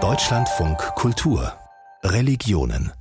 Deutschlandfunk Kultur Religionen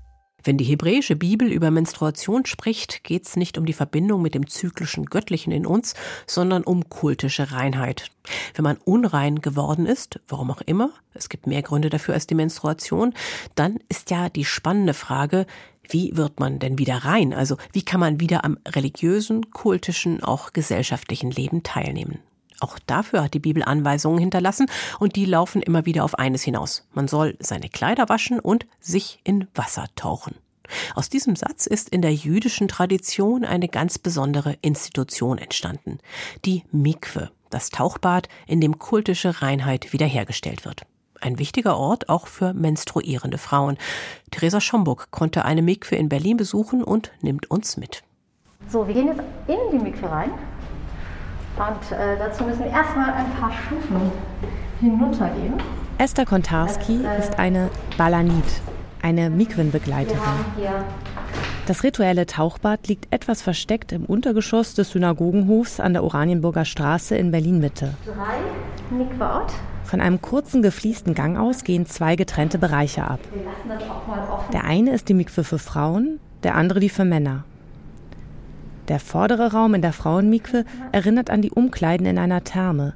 wenn die hebräische Bibel über Menstruation spricht, geht es nicht um die Verbindung mit dem zyklischen Göttlichen in uns, sondern um kultische Reinheit. Wenn man unrein geworden ist, warum auch immer, es gibt mehr Gründe dafür als die Menstruation, dann ist ja die spannende Frage, wie wird man denn wieder rein? Also wie kann man wieder am religiösen, kultischen, auch gesellschaftlichen Leben teilnehmen? Auch dafür hat die Bibel Anweisungen hinterlassen und die laufen immer wieder auf eines hinaus. Man soll seine Kleider waschen und sich in Wasser tauchen. Aus diesem Satz ist in der jüdischen Tradition eine ganz besondere Institution entstanden. Die Mikwe, das Tauchbad, in dem kultische Reinheit wiederhergestellt wird. Ein wichtiger Ort auch für menstruierende Frauen. Theresa Schomburg konnte eine Mikwe in Berlin besuchen und nimmt uns mit. So, wir gehen jetzt in die Mikwe rein. Und äh, dazu müssen wir erstmal ein paar Stufen hinuntergehen. Esther Kontarski das, äh, ist eine Balanit, eine Mikwenbegleiterin. Das rituelle Tauchbad liegt etwas versteckt im Untergeschoss des Synagogenhofs an der Oranienburger Straße in Berlin-Mitte. Von einem kurzen gefliesten Gang aus gehen zwei getrennte Bereiche ab. Der eine ist die Mikwe für Frauen, der andere die für Männer. Der vordere Raum in der Frauenmikwe erinnert an die Umkleiden in einer Therme,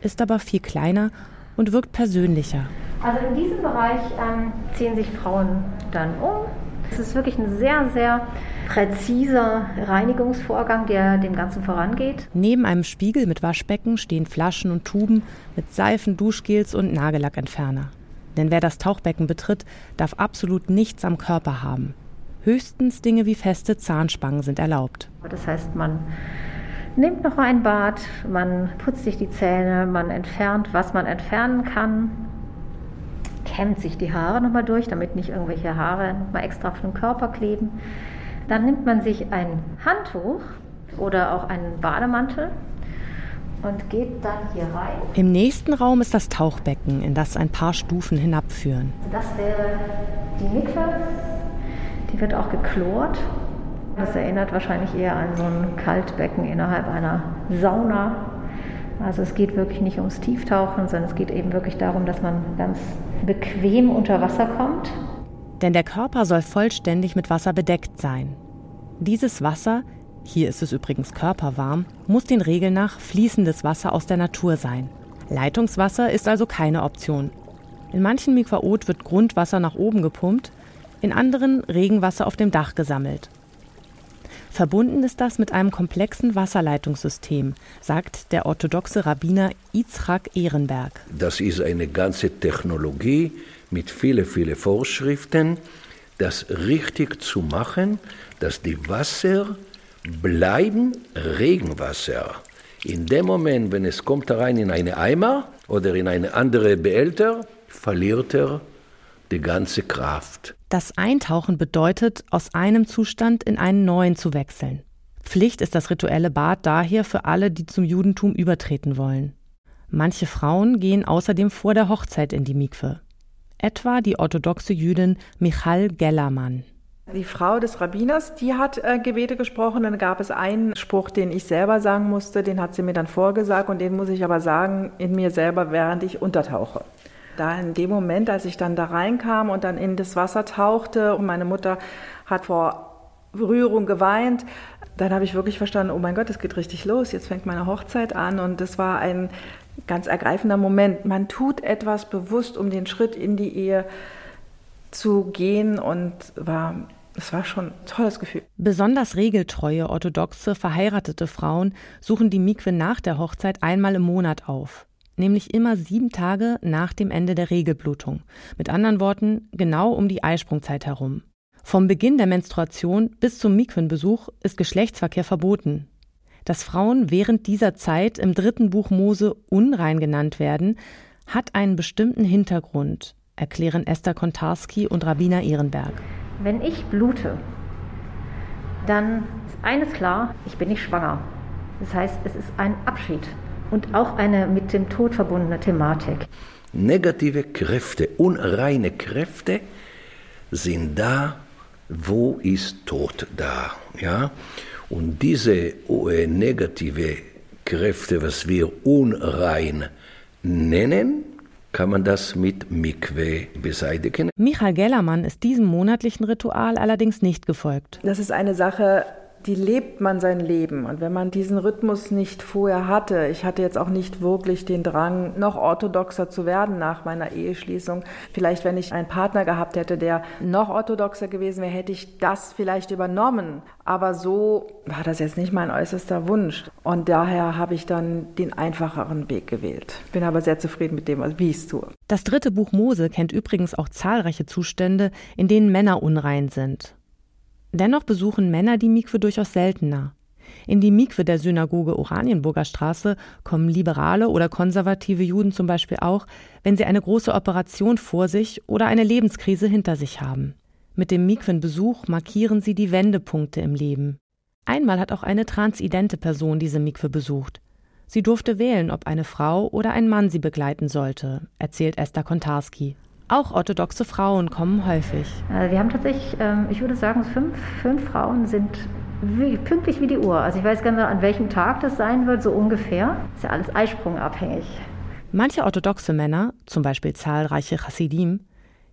ist aber viel kleiner und wirkt persönlicher. Also in diesem Bereich ähm, ziehen sich Frauen dann um. Es ist wirklich ein sehr, sehr präziser Reinigungsvorgang, der dem Ganzen vorangeht. Neben einem Spiegel mit Waschbecken stehen Flaschen und Tuben mit Seifen, Duschgels und Nagellackentferner. Denn wer das Tauchbecken betritt, darf absolut nichts am Körper haben. Höchstens Dinge wie feste Zahnspangen sind erlaubt. Das heißt, man nimmt noch ein Bad, man putzt sich die Zähne, man entfernt, was man entfernen kann, kämmt sich die Haare nochmal durch, damit nicht irgendwelche Haare nochmal extra auf den Körper kleben. Dann nimmt man sich ein Handtuch oder auch einen Bademantel und geht dann hier rein. Im nächsten Raum ist das Tauchbecken, in das ein paar Stufen hinabführen. Das wäre die Mikve die wird auch geklort. Das erinnert wahrscheinlich eher an so ein Kaltbecken innerhalb einer Sauna. Also es geht wirklich nicht ums Tieftauchen, sondern es geht eben wirklich darum, dass man ganz bequem unter Wasser kommt. Denn der Körper soll vollständig mit Wasser bedeckt sein. Dieses Wasser, hier ist es übrigens körperwarm, muss den Regeln nach fließendes Wasser aus der Natur sein. Leitungswasser ist also keine Option. In manchen Mikvaot wird Grundwasser nach oben gepumpt, in anderen Regenwasser auf dem Dach gesammelt. Verbunden ist das mit einem komplexen Wasserleitungssystem, sagt der orthodoxe Rabbiner Yitzhak Ehrenberg. Das ist eine ganze Technologie mit vielen, vielen Vorschriften, das richtig zu machen, dass die Wasser bleiben Regenwasser. In dem Moment, wenn es kommt rein in eine Eimer oder in eine andere Behälter, verliert er die ganze Kraft. Das Eintauchen bedeutet, aus einem Zustand in einen neuen zu wechseln. Pflicht ist das rituelle Bad daher für alle, die zum Judentum übertreten wollen. Manche Frauen gehen außerdem vor der Hochzeit in die Mikwe. Etwa die orthodoxe Jüdin Michal Gellermann. Die Frau des Rabbiners, die hat äh, Gebete gesprochen. Dann gab es einen Spruch, den ich selber sagen musste, den hat sie mir dann vorgesagt und den muss ich aber sagen in mir selber, während ich untertauche. Da in dem Moment, als ich dann da reinkam und dann in das Wasser tauchte und meine Mutter hat vor Rührung geweint, dann habe ich wirklich verstanden, oh mein Gott, es geht richtig los, jetzt fängt meine Hochzeit an und das war ein ganz ergreifender Moment. Man tut etwas bewusst, um den Schritt in die Ehe zu gehen und war es war schon ein tolles Gefühl. Besonders regeltreue, orthodoxe, verheiratete Frauen suchen die Mikwe nach der Hochzeit einmal im Monat auf nämlich immer sieben Tage nach dem Ende der Regelblutung. Mit anderen Worten, genau um die Eisprungzeit herum. Vom Beginn der Menstruation bis zum Mikwenbesuch ist Geschlechtsverkehr verboten. Dass Frauen während dieser Zeit im dritten Buch Mose unrein genannt werden, hat einen bestimmten Hintergrund, erklären Esther Kontarski und Rabbiner Ehrenberg. Wenn ich blute, dann ist eines klar, ich bin nicht schwanger. Das heißt, es ist ein Abschied und auch eine mit dem Tod verbundene Thematik. Negative Kräfte, unreine Kräfte sind da, wo ist Tod da, ja? Und diese äh, negative Kräfte, was wir unrein nennen, kann man das mit Mikwe beseitigen. Michael Gellermann ist diesem monatlichen Ritual allerdings nicht gefolgt. Das ist eine Sache, die lebt man sein Leben. Und wenn man diesen Rhythmus nicht vorher hatte, ich hatte jetzt auch nicht wirklich den Drang, noch orthodoxer zu werden nach meiner Eheschließung. Vielleicht, wenn ich einen Partner gehabt hätte, der noch orthodoxer gewesen wäre, hätte ich das vielleicht übernommen. Aber so war das jetzt nicht mein äußerster Wunsch. Und daher habe ich dann den einfacheren Weg gewählt. Bin aber sehr zufrieden mit dem, wie ich es tue. Das dritte Buch Mose kennt übrigens auch zahlreiche Zustände, in denen Männer unrein sind. Dennoch besuchen Männer die Mikwe durchaus seltener. In die Mikwe der Synagoge Oranienburger Straße kommen liberale oder konservative Juden zum Beispiel auch, wenn sie eine große Operation vor sich oder eine Lebenskrise hinter sich haben. Mit dem Mikwenbesuch markieren sie die Wendepunkte im Leben. Einmal hat auch eine transidente Person diese Mikwe besucht. Sie durfte wählen, ob eine Frau oder ein Mann sie begleiten sollte, erzählt Esther Kontarski. Auch orthodoxe Frauen kommen häufig. Äh, wir haben tatsächlich, ähm, ich würde sagen, fünf, fünf Frauen sind wie, pünktlich wie die Uhr. Also ich weiß gar nicht, an welchem Tag das sein wird, so ungefähr. Ist ja alles eisprungabhängig. Manche orthodoxe Männer, zum Beispiel zahlreiche Chassidim,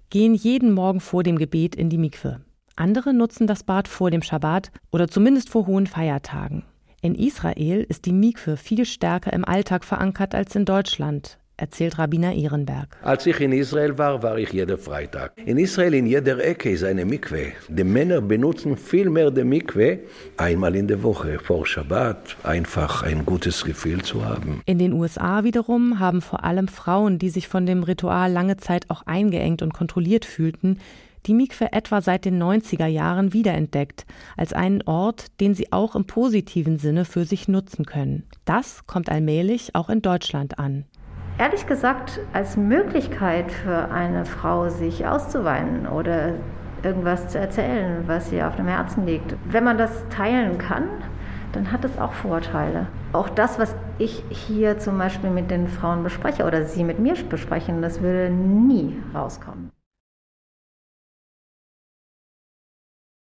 gehen jeden Morgen vor dem Gebet in die Mikwe. Andere nutzen das Bad vor dem Schabbat oder zumindest vor hohen Feiertagen. In Israel ist die Mikwe viel stärker im Alltag verankert als in Deutschland erzählt Rabbiner Ehrenberg. Als ich in Israel war, war ich jeden Freitag. In Israel in jeder Ecke ist eine Mikwe. Die Männer benutzen viel mehr die Mikwe einmal in der Woche vor Schabbat, einfach ein gutes Gefühl zu haben. In den USA wiederum haben vor allem Frauen, die sich von dem Ritual lange Zeit auch eingeengt und kontrolliert fühlten, die Mikwe etwa seit den 90er Jahren wiederentdeckt, als einen Ort, den sie auch im positiven Sinne für sich nutzen können. Das kommt allmählich auch in Deutschland an ehrlich gesagt als Möglichkeit für eine Frau, sich auszuweinen oder irgendwas zu erzählen, was ihr auf dem Herzen liegt. Wenn man das teilen kann, dann hat es auch Vorteile. Auch das, was ich hier zum Beispiel mit den Frauen bespreche oder sie mit mir besprechen, das würde nie rauskommen.